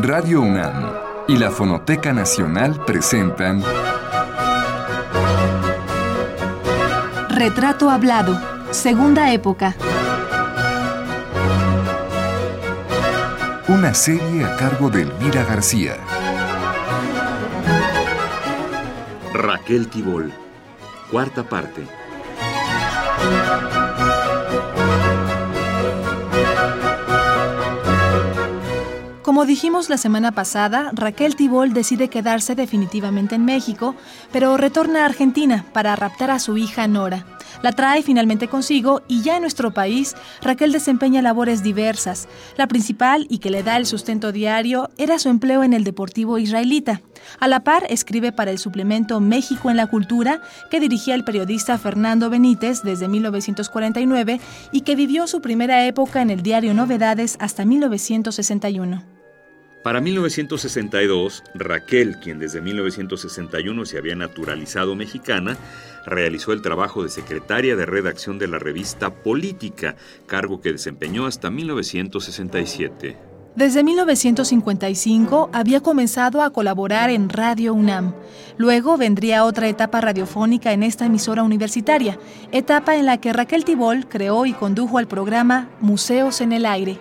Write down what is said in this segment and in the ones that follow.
Radio UNAM y la Fonoteca Nacional presentan Retrato Hablado, Segunda Época. Una serie a cargo de Elvira García. Raquel Tibol, cuarta parte. Dijimos la semana pasada, Raquel Tibol decide quedarse definitivamente en México, pero retorna a Argentina para raptar a su hija Nora. La trae finalmente consigo y ya en nuestro país, Raquel desempeña labores diversas. La principal y que le da el sustento diario era su empleo en el Deportivo Israelita. A la par, escribe para el suplemento México en la Cultura, que dirigía el periodista Fernando Benítez desde 1949 y que vivió su primera época en el diario Novedades hasta 1961. Para 1962, Raquel, quien desde 1961 se había naturalizado mexicana, realizó el trabajo de secretaria de redacción de la revista Política, cargo que desempeñó hasta 1967. Desde 1955 había comenzado a colaborar en Radio UNAM. Luego vendría otra etapa radiofónica en esta emisora universitaria, etapa en la que Raquel Tibol creó y condujo el programa Museos en el Aire.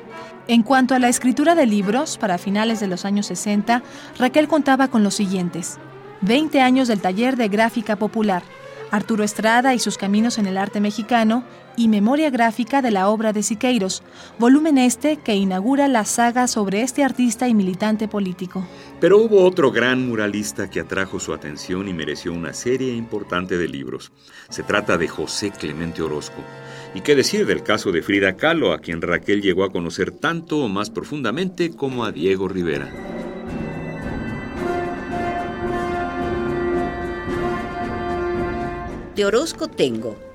En cuanto a la escritura de libros, para finales de los años 60, Raquel contaba con los siguientes. 20 años del taller de gráfica popular, Arturo Estrada y sus caminos en el arte mexicano y Memoria gráfica de la obra de Siqueiros, volumen este que inaugura la saga sobre este artista y militante político. Pero hubo otro gran muralista que atrajo su atención y mereció una serie importante de libros. Se trata de José Clemente Orozco. ¿Y qué decir del caso de Frida Kahlo, a quien Raquel llegó a conocer tanto o más profundamente como a Diego Rivera? De Orozco tengo.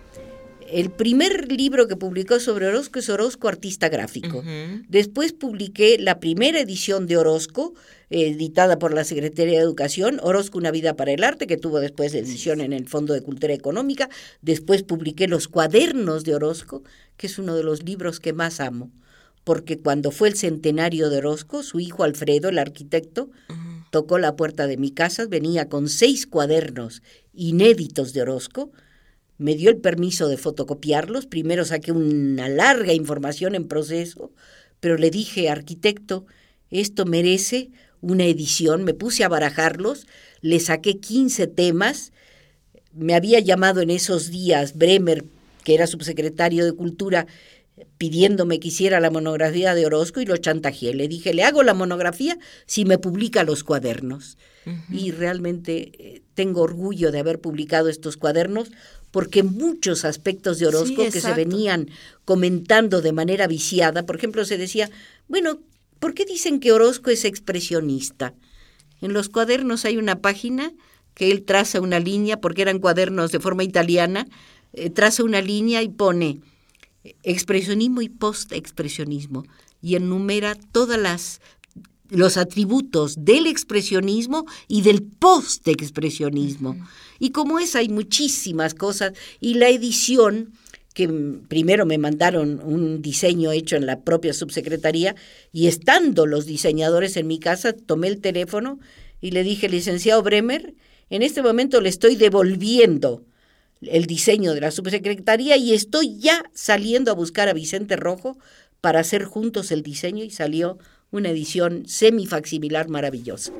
El primer libro que publicó sobre Orozco es Orozco Artista Gráfico. Después publiqué la primera edición de Orozco, editada por la Secretaría de Educación, Orozco Una Vida para el Arte, que tuvo después edición en el Fondo de Cultura Económica. Después publiqué Los Cuadernos de Orozco, que es uno de los libros que más amo, porque cuando fue el centenario de Orozco, su hijo Alfredo, el arquitecto, tocó la puerta de mi casa, venía con seis cuadernos inéditos de Orozco, me dio el permiso de fotocopiarlos, primero saqué una larga información en proceso, pero le dije, arquitecto, esto merece una edición, me puse a barajarlos, le saqué 15 temas, me había llamado en esos días Bremer, que era subsecretario de Cultura, pidiéndome que hiciera la monografía de Orozco y lo chantajeé. Le dije, le hago la monografía si me publica los cuadernos. Y realmente eh, tengo orgullo de haber publicado estos cuadernos porque muchos aspectos de Orozco que se venían comentando de manera viciada, por ejemplo, se decía, bueno, ¿por qué dicen que Orozco es expresionista? En los cuadernos hay una página que él traza una línea, porque eran cuadernos de forma italiana, eh, traza una línea y pone expresionismo y post-expresionismo y enumera todas las los atributos del expresionismo y del post-expresionismo. Y como es, hay muchísimas cosas. Y la edición, que primero me mandaron un diseño hecho en la propia subsecretaría, y estando los diseñadores en mi casa, tomé el teléfono y le dije, licenciado Bremer, en este momento le estoy devolviendo el diseño de la subsecretaría y estoy ya saliendo a buscar a Vicente Rojo para hacer juntos el diseño y salió una edición semifacsimilar maravillosa.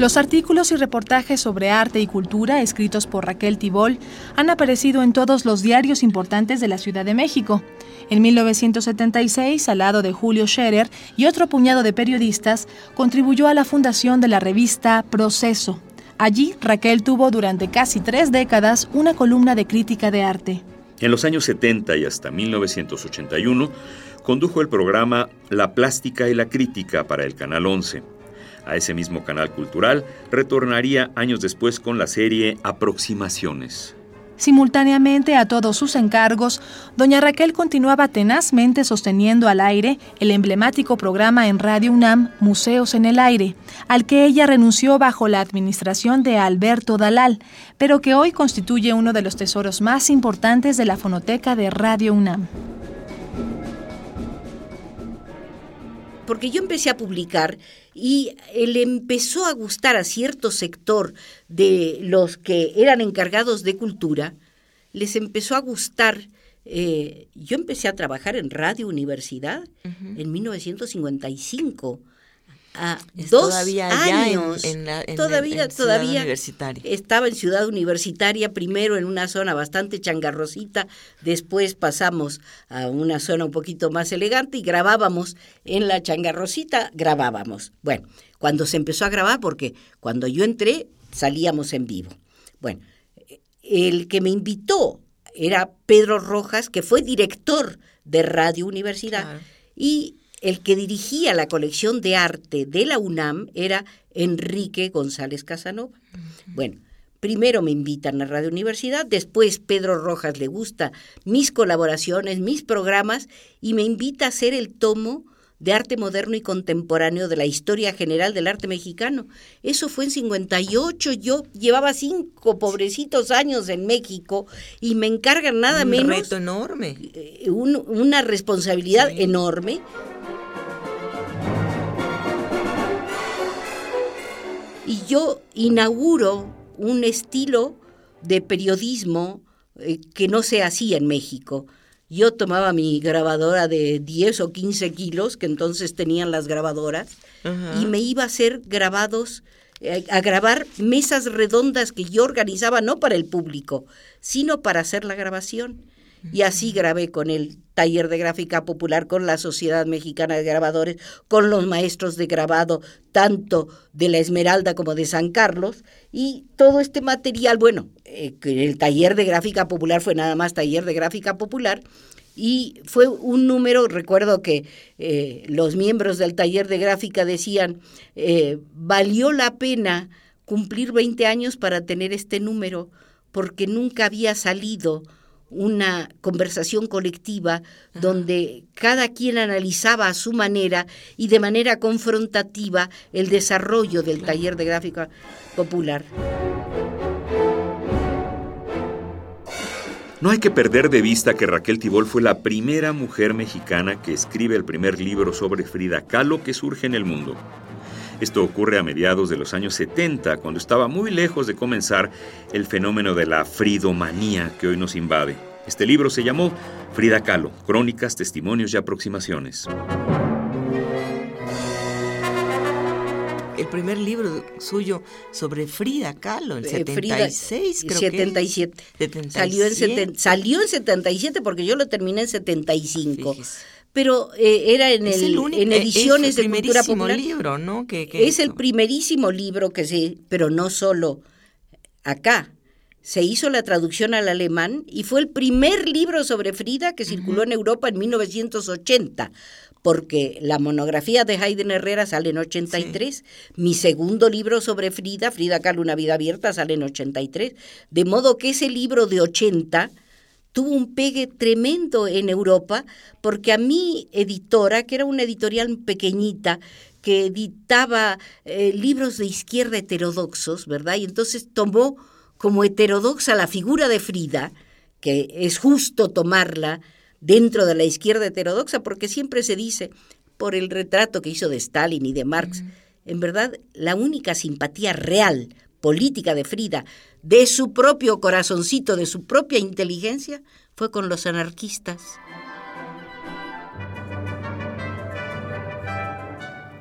Los artículos y reportajes sobre arte y cultura escritos por Raquel Tibol han aparecido en todos los diarios importantes de la Ciudad de México. En 1976, al lado de Julio Scherer y otro puñado de periodistas, contribuyó a la fundación de la revista Proceso, Allí, Raquel tuvo durante casi tres décadas una columna de crítica de arte. En los años 70 y hasta 1981, condujo el programa La Plástica y la Crítica para el Canal 11. A ese mismo canal cultural retornaría años después con la serie Aproximaciones. Simultáneamente a todos sus encargos, doña Raquel continuaba tenazmente sosteniendo al aire el emblemático programa en Radio UNAM Museos en el Aire, al que ella renunció bajo la administración de Alberto Dalal, pero que hoy constituye uno de los tesoros más importantes de la fonoteca de Radio UNAM. Porque yo empecé a publicar y le empezó a gustar a cierto sector de los que eran encargados de cultura, les empezó a gustar. Eh, yo empecé a trabajar en Radio Universidad en 1955 a dos todavía años. en, la, todavía, todavía universitaria. estaba en Ciudad Universitaria, primero en una zona bastante changarrosita, después pasamos a una zona un poquito más elegante y grabábamos en la changarrosita, grabábamos. Bueno, cuando se empezó a grabar, porque cuando yo entré salíamos en vivo. Bueno, el que me invitó era Pedro Rojas, que fue director de Radio Universidad, y el que dirigía la colección de arte de la UNAM era Enrique González Casanova. Bueno, primero me invitan a Radio Universidad, después Pedro Rojas le gusta mis colaboraciones, mis programas, y me invita a hacer el tomo de arte moderno y contemporáneo de la historia general del arte mexicano. Eso fue en 58, yo llevaba cinco pobrecitos años en México y me encargan nada menos... Un reto enorme. Eh, una responsabilidad enorme y yo inauguro un estilo de periodismo eh, que no se hacía en México. Yo tomaba mi grabadora de 10 o 15 kilos, que entonces tenían las grabadoras, y me iba a hacer grabados, eh, a grabar mesas redondas que yo organizaba no para el público, sino para hacer la grabación. Y así grabé con el taller de gráfica popular, con la Sociedad Mexicana de Grabadores, con los maestros de grabado, tanto de la Esmeralda como de San Carlos. Y todo este material, bueno, eh, el taller de gráfica popular fue nada más taller de gráfica popular. Y fue un número, recuerdo que eh, los miembros del taller de gráfica decían, eh, valió la pena cumplir 20 años para tener este número, porque nunca había salido una conversación colectiva donde cada quien analizaba a su manera y de manera confrontativa el desarrollo del taller de gráfica popular. No hay que perder de vista que Raquel Tibol fue la primera mujer mexicana que escribe el primer libro sobre Frida Kahlo que surge en el mundo. Esto ocurre a mediados de los años 70, cuando estaba muy lejos de comenzar el fenómeno de la fridomanía que hoy nos invade. Este libro se llamó Frida Kahlo, Crónicas, Testimonios y Aproximaciones. el primer libro suyo sobre Frida Kahlo, en 76, eh, creo 77. que Salió en, salió en 77 porque yo lo terminé en 75 pero eh, era en, el, en ediciones de cultura popular. libro, ¿no? Que, es el primerísimo libro que se, pero no solo acá. Se hizo la traducción al alemán y fue el primer libro sobre Frida que circuló en Europa en 1980, porque la monografía de Hayden Herrera sale en 83, mi segundo libro sobre Frida, Frida Kahlo, una vida abierta, sale en 83, de modo que ese libro de 80 tuvo un pegue tremendo en Europa, porque a mi editora, que era una editorial pequeñita, que editaba eh, libros de izquierda heterodoxos, ¿verdad? Y entonces tomó como heterodoxa la figura de Frida, que es justo tomarla dentro de la izquierda heterodoxa, porque siempre se dice, por el retrato que hizo de Stalin y de Marx, en verdad la única simpatía real política de Frida, de su propio corazoncito, de su propia inteligencia, fue con los anarquistas.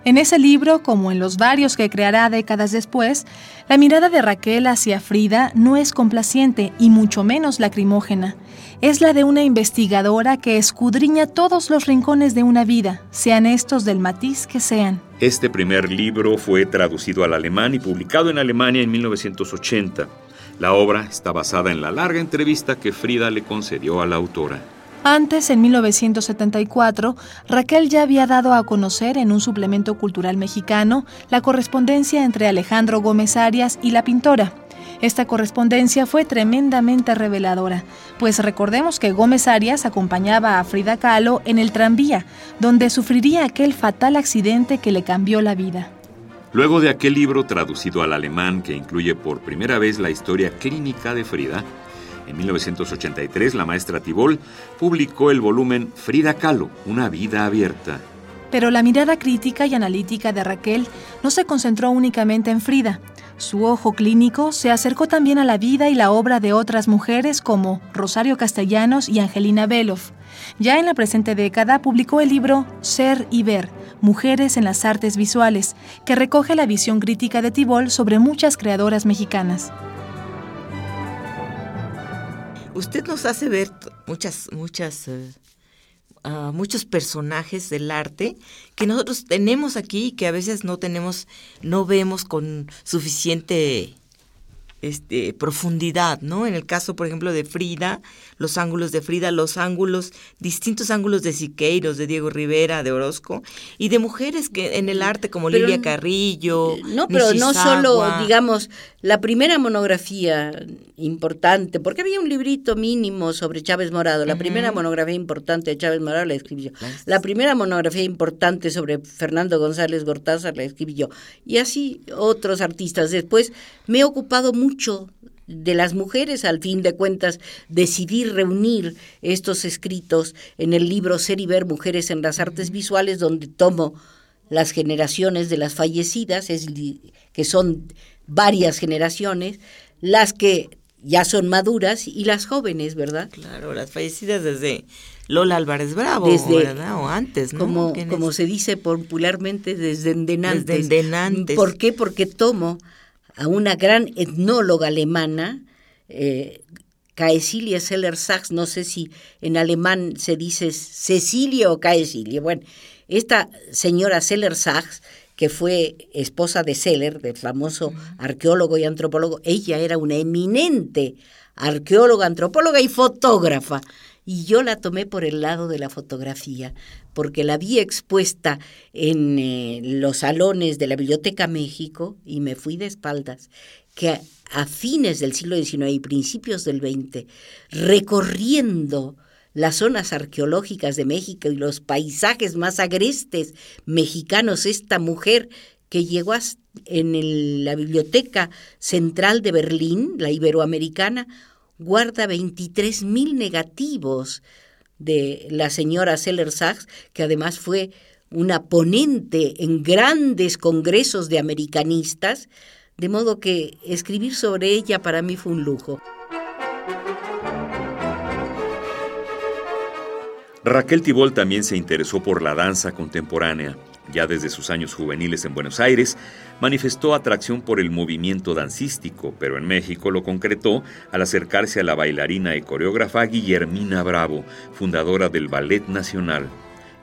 En ese libro, como en los varios que creará décadas después, la mirada de Raquel hacia Frida no es complaciente y mucho menos lacrimógena. Es la de una investigadora que escudriña todos los rincones de una vida, sean estos del matiz que sean. Este primer libro fue traducido al alemán y publicado en Alemania en 1980. La obra está basada en la larga entrevista que Frida le concedió a la autora. Antes, en 1974, Raquel ya había dado a conocer en un suplemento cultural mexicano la correspondencia entre Alejandro Gómez Arias y la pintora. Esta correspondencia fue tremendamente reveladora, pues recordemos que Gómez Arias acompañaba a Frida Kahlo en el tranvía, donde sufriría aquel fatal accidente que le cambió la vida. Luego de aquel libro traducido al alemán que incluye por primera vez la historia clínica de Frida, en 1983 la maestra Tibol publicó el volumen Frida Kahlo, una vida abierta. Pero la mirada crítica y analítica de Raquel no se concentró únicamente en Frida. Su ojo clínico se acercó también a la vida y la obra de otras mujeres como Rosario Castellanos y Angelina Belov. Ya en la presente década publicó el libro Ser y Ver, Mujeres en las Artes Visuales, que recoge la visión crítica de Tibol sobre muchas creadoras mexicanas. Usted nos hace ver muchas, muchas eh, muchos personajes del arte que nosotros tenemos aquí y que a veces no tenemos, no vemos con suficiente este, profundidad, ¿no? En el caso, por ejemplo, de Frida, los ángulos de Frida, los ángulos, distintos ángulos de Siqueiros, de Diego Rivera, de Orozco, y de mujeres que en el arte como Lilia Carrillo. No, pero no solo, digamos, la primera monografía importante, porque había un librito mínimo sobre Chávez Morado, la primera monografía importante de Chávez Morado la escribí yo, la primera monografía importante sobre Fernando González Gortázar la escribí yo, y así otros artistas. Después me he ocupado mucho de las mujeres, al fin de cuentas, decidí reunir estos escritos en el libro Ser y Ver Mujeres en las Artes Visuales, donde tomo las generaciones de las fallecidas, es, que son varias generaciones, las que ya son maduras y las jóvenes, ¿verdad? Claro, las fallecidas desde Lola Álvarez Bravo, desde, O antes, ¿no? Como, como se dice popularmente, desde endenantes. Desde endenantes. ¿Por qué? Porque tomo a una gran etnóloga alemana, eh, Caecilia Seller-Sachs, no sé si en alemán se dice Cecilia o Caecilia. Bueno, esta señora Seller-Sachs, que fue esposa de Seller, del famoso arqueólogo y antropólogo, ella era una eminente arqueóloga, antropóloga y fotógrafa. Y yo la tomé por el lado de la fotografía, porque la vi expuesta en eh, los salones de la Biblioteca México y me fui de espaldas, que a, fines del siglo XIX y principios del XX, recorriendo las zonas arqueológicas de México y los paisajes más agrestes mexicanos, esta mujer que llegó en la Biblioteca Central de Berlín, la iberoamericana, guarda 23 mil negativos de la señora Seller Sachs, que además fue una ponente en grandes congresos de americanistas, de modo que escribir sobre ella para mí fue un lujo. Raquel Tibol también se interesó por la danza contemporánea. Ya desde sus años juveniles en Buenos Aires, manifestó atracción por el movimiento dancístico, pero en México lo concretó al acercarse a la bailarina y coreógrafa Guillermina Bravo, fundadora del Ballet Nacional.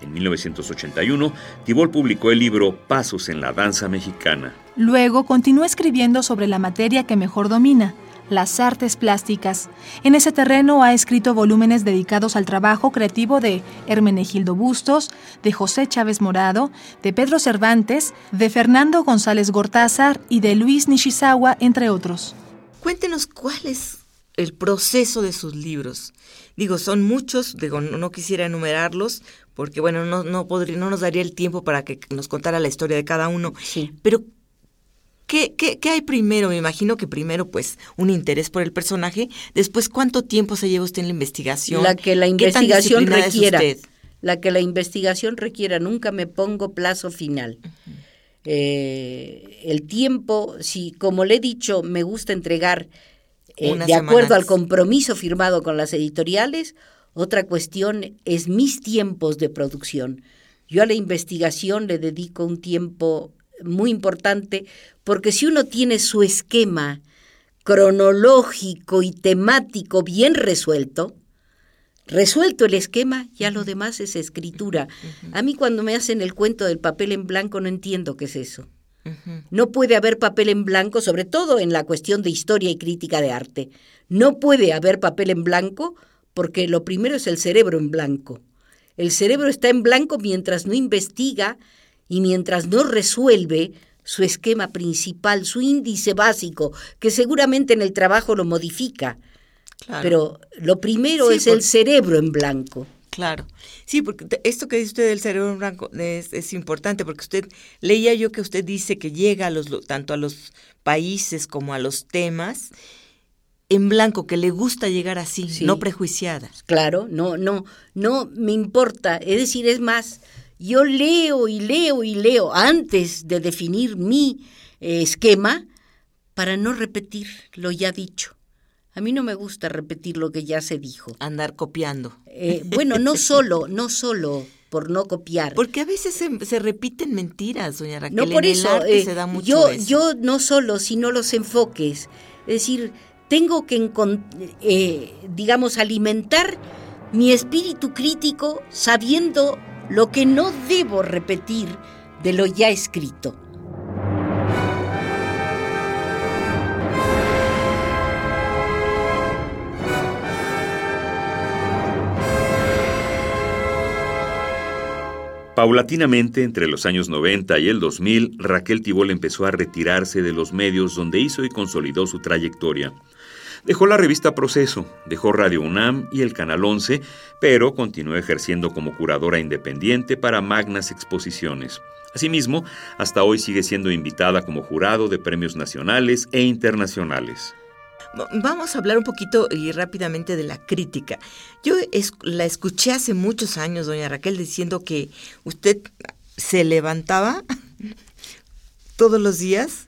En 1981, Tibol publicó el libro Pasos en la Danza Mexicana. Luego continuó escribiendo sobre la materia que mejor domina, las artes plásticas. En ese terreno ha escrito volúmenes dedicados al trabajo creativo de Hermenegildo Bustos, de José Chávez Morado, de Pedro Cervantes, de Fernando González Gortázar y de Luis Nishizawa, entre otros. Cuéntenos cuál es el proceso de sus libros. Digo, son muchos, digo, no, quisiera enumerarlos, porque bueno, no, no, podría, no nos daría el tiempo para que nos contara la historia de cada uno. Sí. Pero ¿Qué, qué, qué hay primero? Me imagino que primero, pues, un interés por el personaje. Después, ¿cuánto tiempo se lleva usted en la investigación? La que la investigación requiera. La que la investigación requiera. Nunca me pongo plazo final. Eh, el tiempo, si como le he dicho, me gusta entregar eh, de acuerdo al compromiso firmado con las editoriales, otra cuestión es mis tiempos de producción. Yo a la investigación le dedico un tiempo muy importante, porque si uno tiene su esquema cronológico y temático bien resuelto, resuelto el esquema, ya lo demás es escritura. A mí cuando me hacen el cuento del papel en blanco no entiendo qué es eso. No puede haber papel en blanco, sobre todo en la cuestión de historia y crítica de arte. No puede haber papel en blanco porque lo primero es el cerebro en blanco. El cerebro está en blanco mientras no investiga y mientras no resuelve su esquema principal, su índice básico, que seguramente en el trabajo lo modifica. Pero lo primero es el cerebro en blanco. Claro, sí, porque esto que dice usted del cerebro en blanco es, importante, porque usted, leía yo que usted dice que llega a los, tanto a los países como a los temas en blanco, que le gusta llegar así, no prejuiciada. Claro, no, no, no me importa, es decir, es más, yo leo y leo y leo antes de definir mi eh, esquema para no repetir lo ya dicho. A mí no me gusta repetir lo que ya se dijo. Andar copiando. Eh, bueno, no solo, no solo por no copiar. Porque a veces se, repiten mentiras, doña Raquel. No por eso. Eh, se da mucho yo, yo no solo, sino los enfoques. Es decir, tengo que, eh, digamos, alimentar mi espíritu crítico sabiendo lo que no debo repetir de lo ya escrito. Paulatinamente, entre los años 90 y el 2000, Raquel Tibol empezó a retirarse de los medios donde hizo y consolidó su trayectoria. Dejó la revista Proceso, dejó Radio UNAM y el Canal 11, pero continuó ejerciendo como curadora independiente para magnas exposiciones. Asimismo, hasta hoy sigue siendo invitada como jurado de premios nacionales e internacionales. Vamos a hablar un poquito y rápidamente de la crítica. Yo la escuché hace muchos años, doña Raquel, diciendo que usted se levantaba todos los días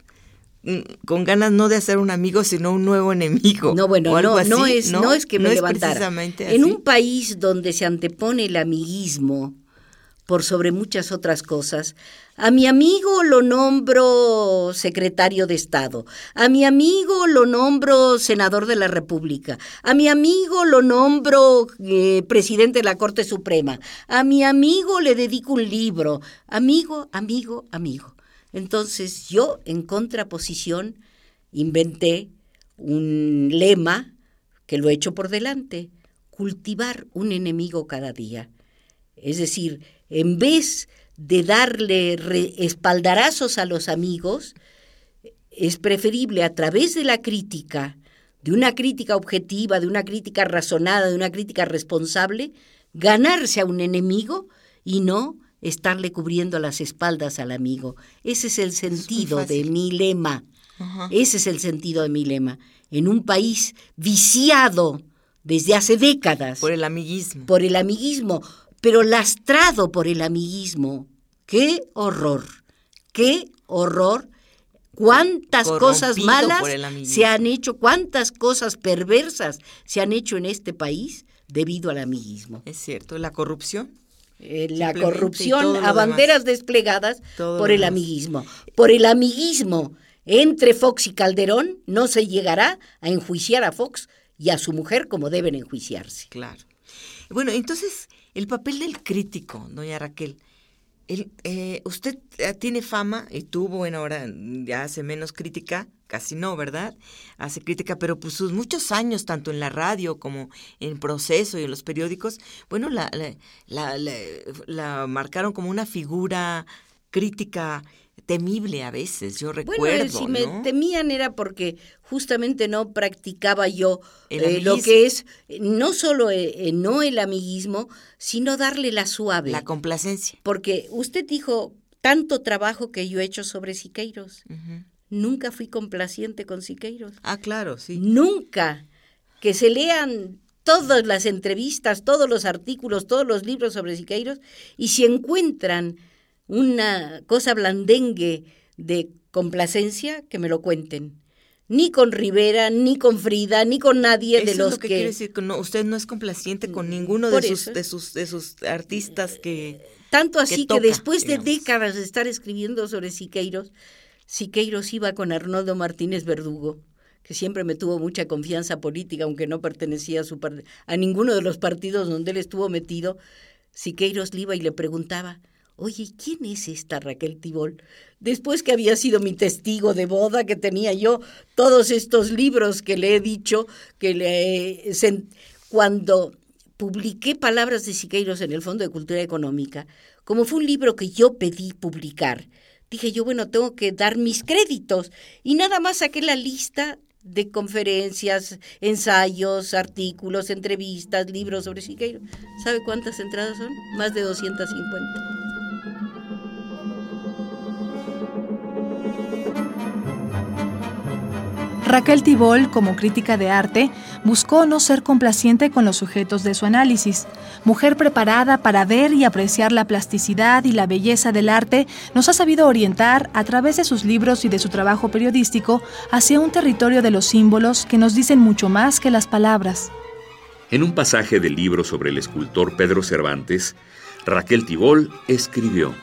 con ganas no de hacer un amigo, sino un nuevo enemigo. No, bueno, no, no, es, no, es que me levantara. En un país donde se antepone el amiguismo por sobre muchas otras cosas, a mi amigo lo nombro secretario de Estado. A mi amigo lo nombro senador de la República. A mi amigo lo nombro eh, presidente de la Corte Suprema. A mi amigo le dedico un libro. Amigo, amigo, amigo. Entonces yo, en contraposición, inventé un lema que lo he hecho por delante. Cultivar un enemigo cada día. Es decir, en vez de darle espaldarazos a los amigos, es preferible a través de la crítica, de una crítica objetiva, de una crítica razonada, de una crítica responsable, ganarse a un enemigo y no estarle cubriendo las espaldas al amigo. Ese es el sentido de mi lema. Ese es el sentido de mi lema. En un país viciado desde hace décadas. Por el amiguismo. Por el amiguismo pero lastrado por el amiguismo. ¡Qué horror! ¡Qué horror! cuántas cosas malas se han hecho, cuántas cosas perversas se han hecho en este país debido al amiguismo. Es cierto, la corrupción. Eh, la corrupción a banderas desplegadas por el amiguismo. Por el amiguismo entre Fox y Calderón no se llegará a enjuiciar a Fox y a su mujer como deben enjuiciarse. Claro. Bueno, entonces, el papel del crítico, doña Raquel. Eh, usted eh, tiene fama y tuvo, bueno, ahora ya hace menos crítica, casi no, ¿verdad? Hace crítica, pero pues sus muchos años, tanto en la radio como en proceso y en los periódicos, bueno, la, la, la marcaron como una figura crítica temible a veces, yo recuerdo. Bueno, si me temían era porque justamente no practicaba yo eh, lo que es no solo eh, eh, no el amiguismo, sino darle la suave. La complacencia. Porque usted dijo tanto trabajo que yo he hecho sobre Siqueiros. Nunca fui complaciente con Siqueiros. Ah, claro, sí. Nunca. Que se lean todas las entrevistas, todos los artículos, todos los libros sobre Siqueiros y si encuentran una cosa blandengue de complacencia, que me lo cuenten. Ni con Rivera, ni con Frida, ni con nadie de los es lo que, quiere decir que no, usted no es complaciente con mm, ninguno de sus, de sus, de sus artistas que tanto así que, después de décadas de estar escribiendo sobre Siqueiros, Siqueiros iba con Arnoldo Martínez Verdugo, que siempre me tuvo mucha confianza política, aunque no pertenecía a, su a ninguno de los partidos donde él estuvo metido. Siqueiros le iba y le preguntaba, Oye, ¿quién es esta Raquel Tibol? Después que había sido mi testigo de boda, que tenía yo todos estos libros que le he dicho, que le cuando publiqué Palabras de Siqueiros en el Fondo de Cultura Económica, como fue un libro que yo pedí publicar, dije yo, bueno, tengo que dar mis créditos. Y nada más saqué la lista de conferencias, ensayos, artículos, entrevistas, libros sobre Siqueiros. ¿Sabe cuántas entradas son? Más de 250. Raquel Tibol, como crítica de arte, buscó no ser complaciente con los sujetos de su análisis. Mujer preparada para ver y apreciar la plasticidad y la belleza del arte, nos ha sabido orientar, a través de sus libros y de su trabajo periodístico, hacia un territorio de los símbolos que nos dicen mucho más que las palabras. En un pasaje del libro sobre el escultor Pedro Cervantes, Raquel Tibol escribió,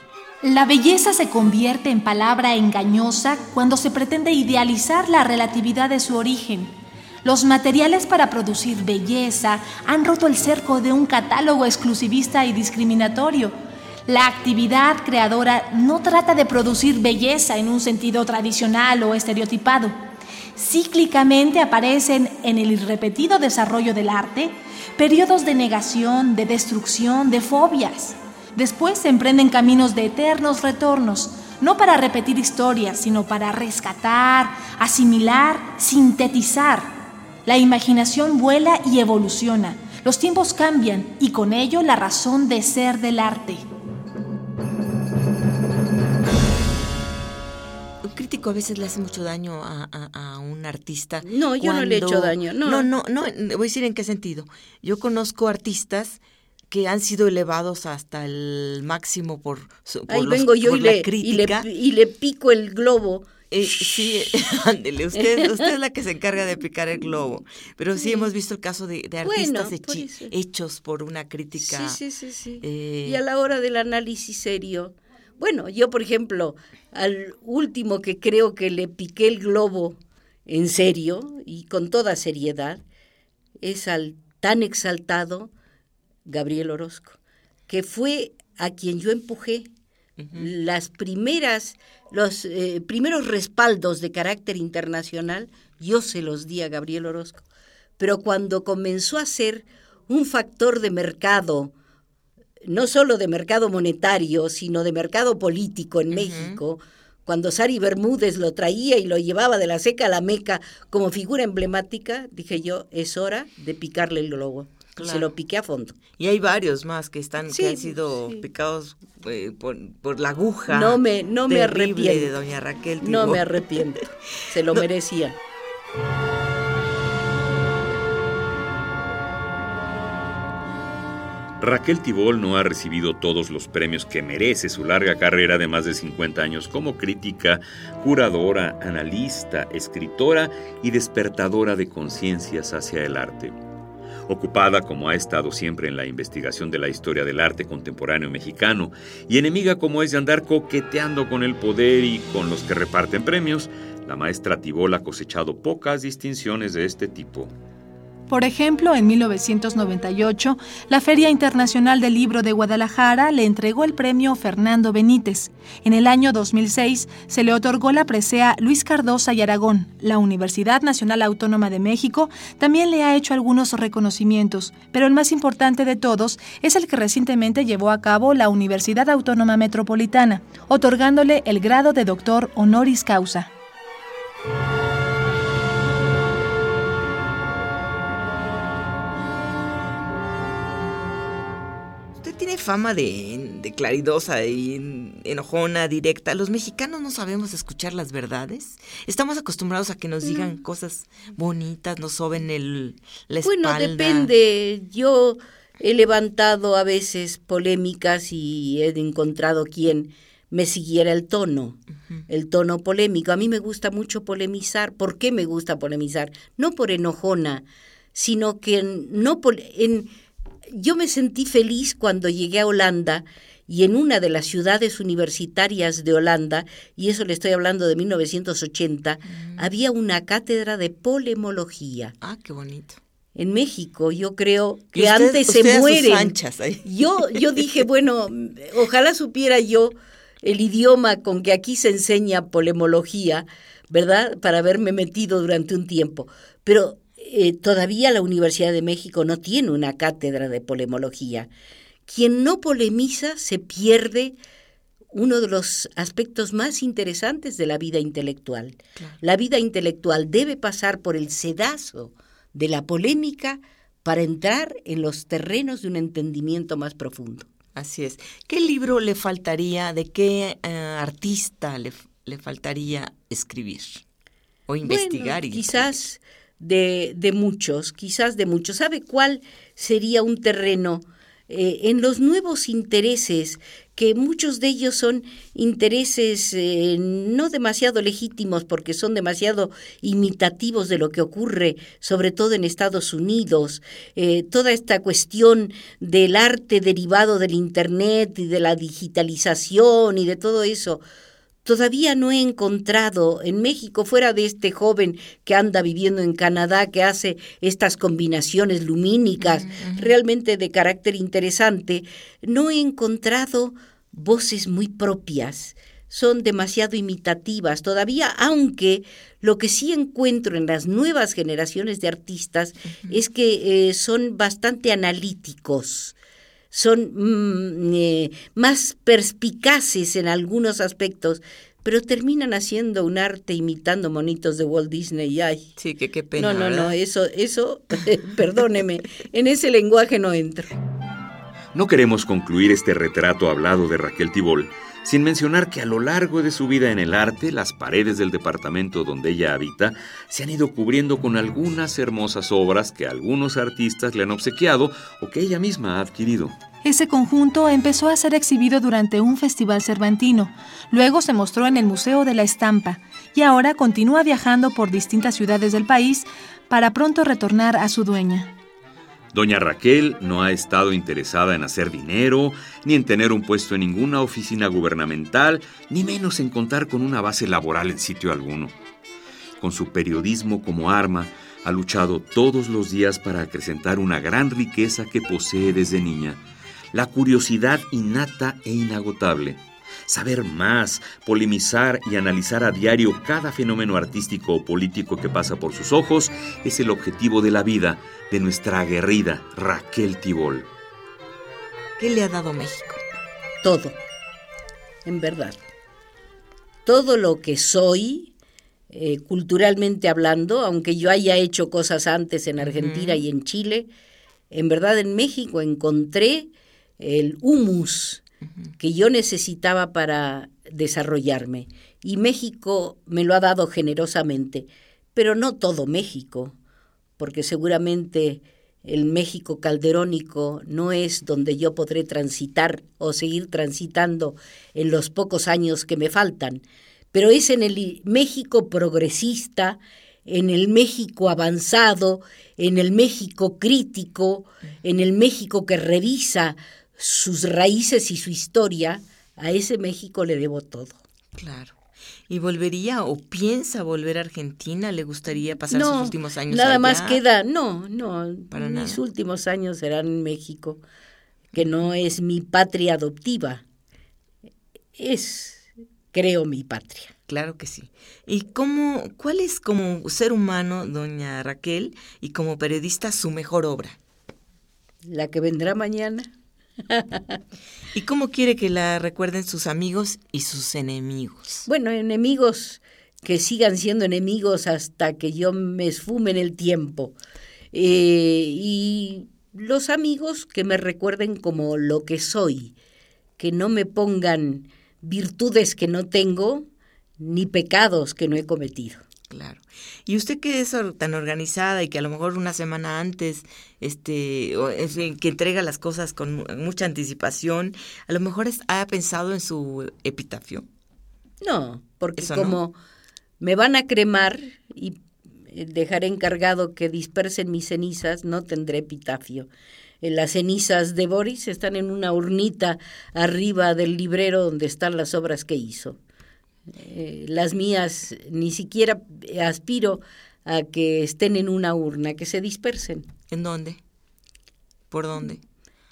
la belleza se convierte en palabra engañosa cuando se pretende idealizar la relatividad de su origen. Los materiales para producir belleza han roto el cerco de un catálogo exclusivista y discriminatorio. La actividad creadora no trata de producir belleza en un sentido tradicional o estereotipado. Cíclicamente aparecen en el irrepetido desarrollo del arte periodos de negación, de destrucción, de fobias. Después se emprenden caminos de eternos retornos, no para repetir historias, sino para rescatar, asimilar, sintetizar. La imaginación vuela y evoluciona. Los tiempos cambian y con ello la razón de ser del arte. Un crítico a veces le hace mucho daño a, un artista. No, yo no le he hecho daño. No. no, no, no, voy a decir en qué sentido. Yo conozco artistas que han sido elevados hasta el máximo por, Ahí vengo yo y, la le, crítica. Y, le, pico el globo. Eh, sí, ándele, usted, usted es la que se encarga de picar el globo. Pero sí, hemos visto el caso de, artistas hechos por una crítica. Sí, sí, sí. Eh, y a la hora del análisis serio. Bueno, yo, por ejemplo, al último que creo que le piqué el globo en serio y con toda seriedad, es al tan exaltado Gabriel Orozco, que fue a quien yo empujé las primeras, los eh, primeros respaldos de carácter internacional, yo se los di a Gabriel Orozco. Pero cuando comenzó a ser un factor de mercado, no solo de mercado monetario, sino de mercado político en México, cuando Sari Bermúdez lo traía y lo llevaba de la seca a la meca como figura emblemática, dije yo, es hora de picarle el globo. Se lo piqué a fondo. Y hay varios más que están que han sido picados eh, por, la aguja. No me no me arrepiento de doña Raquel. No me arrepiento. Se lo merecían. Raquel Tibol no ha recibido todos los premios que merece su larga carrera de más de 50 años como crítica, curadora, analista, escritora y despertadora de conciencias hacia el arte. Ocupada como ha estado siempre en la investigación de la historia del arte contemporáneo mexicano y enemiga como es de andar coqueteando con el poder y con los que reparten premios, la maestra Tibol ha cosechado pocas distinciones de este tipo. Por ejemplo, en 1998, la Feria Internacional del Libro de Guadalajara le entregó el premio Fernando Benítez. En el año 2006 se le otorgó la presea Luis Cardosa y Aragón. La Universidad Nacional Autónoma de México también le ha hecho algunos reconocimientos, pero el más importante de todos es el que recientemente llevó a cabo la Universidad Autónoma Metropolitana, otorgándole el grado de doctor honoris causa. Fama de, claridosa y enojona, directa. Los mexicanos no sabemos escuchar las verdades. Estamos acostumbrados a que nos digan cosas bonitas, nos soben el, la espalda. Bueno, depende. Yo he levantado a veces polémicas y he encontrado quien me siguiera el tono, el tono polémico. A mí me gusta mucho polemizar. ¿Por qué me gusta polemizar? No por enojona, sino que no en yo me sentí feliz cuando llegué a Holanda y en una de las ciudades universitarias de Holanda, y eso le estoy hablando de 1980, mm. había una cátedra de polemología. Ah, qué bonito. En México, yo creo que antes se mueren. Yo, yo dije, bueno, ojalá supiera yo el idioma con que aquí se enseña polemología, ¿verdad? Para haberme metido durante un tiempo. Pero eh, todavía la Universidad de México no tiene una cátedra de polemología. Quien no polemiza se pierde uno de los aspectos más interesantes de la vida intelectual. La vida intelectual debe pasar por el sedazo de la polémica para entrar en los terrenos de un entendimiento más profundo. Así es. ¿Qué libro le faltaría, de qué eh, artista le, le faltaría escribir? o investigar. y quizás de, de, muchos, quizás de muchos. ¿Sabe cuál sería un terreno eh, en los nuevos intereses que muchos de ellos son intereses eh, no demasiado legítimos porque son demasiado imitativos de lo que ocurre, sobre todo en Estados Unidos. Eh, toda esta cuestión del arte derivado del Internet y de la digitalización y de todo eso Todavía no he encontrado en México, fuera de este joven que anda viviendo en Canadá, que hace estas combinaciones lumínicas realmente de carácter interesante, no he encontrado voces muy propias. Son demasiado imitativas todavía, aunque lo que sí encuentro en las nuevas generaciones de artistas es que eh, son bastante analíticos son mm, eh, más perspicaces en algunos aspectos, pero terminan haciendo un arte imitando monitos de Walt Disney. Ay. Sí, que qué pena. No, no, no, eso, eso, perdóneme, en ese lenguaje no entro. No queremos concluir este retrato hablado de Raquel Tibol sin mencionar que a lo largo de su vida en el arte, las paredes del departamento donde ella habita se han ido cubriendo con algunas hermosas obras que algunos artistas le han obsequiado o que ella misma ha adquirido. Ese conjunto empezó a ser exhibido durante un festival cervantino, luego se mostró en el Museo de la Estampa y ahora continúa viajando por distintas ciudades del país para pronto retornar a su dueña. Doña Raquel no ha estado interesada en hacer dinero, ni en tener un puesto en ninguna oficina gubernamental, ni menos en contar con una base laboral en sitio alguno. Con su periodismo como arma, ha luchado todos los días para acrecentar una gran riqueza que posee desde niña, la curiosidad innata e inagotable saber más, polemizar y analizar a diario cada fenómeno artístico o político que pasa por sus ojos es el objetivo de la vida de nuestra aguerrida Raquel Tibol. ¿Qué le ha dado México? Todo, en verdad. Todo lo que soy, eh, culturalmente hablando, aunque yo haya hecho cosas antes en Argentina y en Chile, en verdad en México encontré el humus que yo necesitaba para desarrollarme. Y México me lo ha dado generosamente, pero no todo México, porque seguramente el México calderónico no es donde yo podré transitar o seguir transitando en los pocos años que me faltan, pero es en el México progresista, en el México avanzado, en el México crítico, en el México que revisa sus raíces y su historia, a ese México le debo todo. Claro. ¿Y volvería o piensa volver a Argentina? ¿Le gustaría pasar sus últimos años Nada más queda, no, no, Para mis últimos años serán en México, que no es mi patria adoptiva, es, creo, mi patria. Claro que sí. ¿Y cómo, cuál es como ser humano, doña Raquel, y como periodista su mejor obra? La que vendrá mañana. ¿Y cómo quiere que la recuerden sus amigos y sus enemigos? Bueno, enemigos que sigan siendo enemigos hasta que yo me esfume en el tiempo. Eh, y los amigos que me recuerden como lo que soy, que no me pongan virtudes que no tengo ni pecados que no he cometido. Claro. Y usted que es tan organizada y que a lo mejor una semana antes, este, que entrega las cosas con mucha anticipación, a lo mejor ha pensado en su epitafio. No, porque como me van a cremar y eh, dejaré encargado que dispersen mis cenizas, no tendré epitafio. Eh, las cenizas de Boris están en una urnita arriba del librero donde están las obras que hizo. Eh, las mías ni siquiera aspiro a que estén en una urna, que se dispersen. ¿En dónde? ¿Por dónde?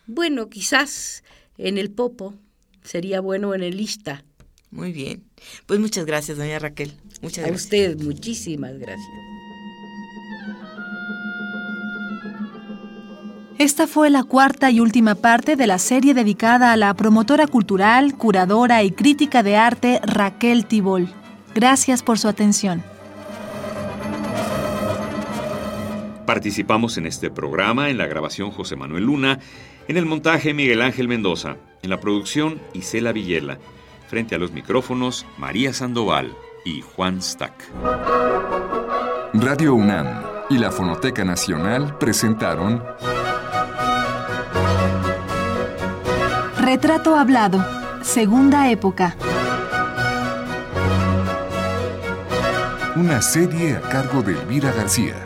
Bueno, quizás en el Popo, sería bueno en el Ista. Muy bien. Pues muchas gracias, doña Raquel. Muchas a gracias. usted, muchísimas gracias. Esta fue la cuarta y última parte de la serie dedicada a la promotora cultural, curadora y crítica de arte Raquel Tibol. Gracias por su atención. Participamos en este programa en la grabación José Manuel Luna, en el montaje Miguel Ángel Mendoza, en la producción Isela Villela, frente a los micrófonos María Sandoval y Juan Stack. Radio UNAM y la Fonoteca Nacional presentaron Retrato Hablado, Segunda Época. Una serie a cargo de Elvira García.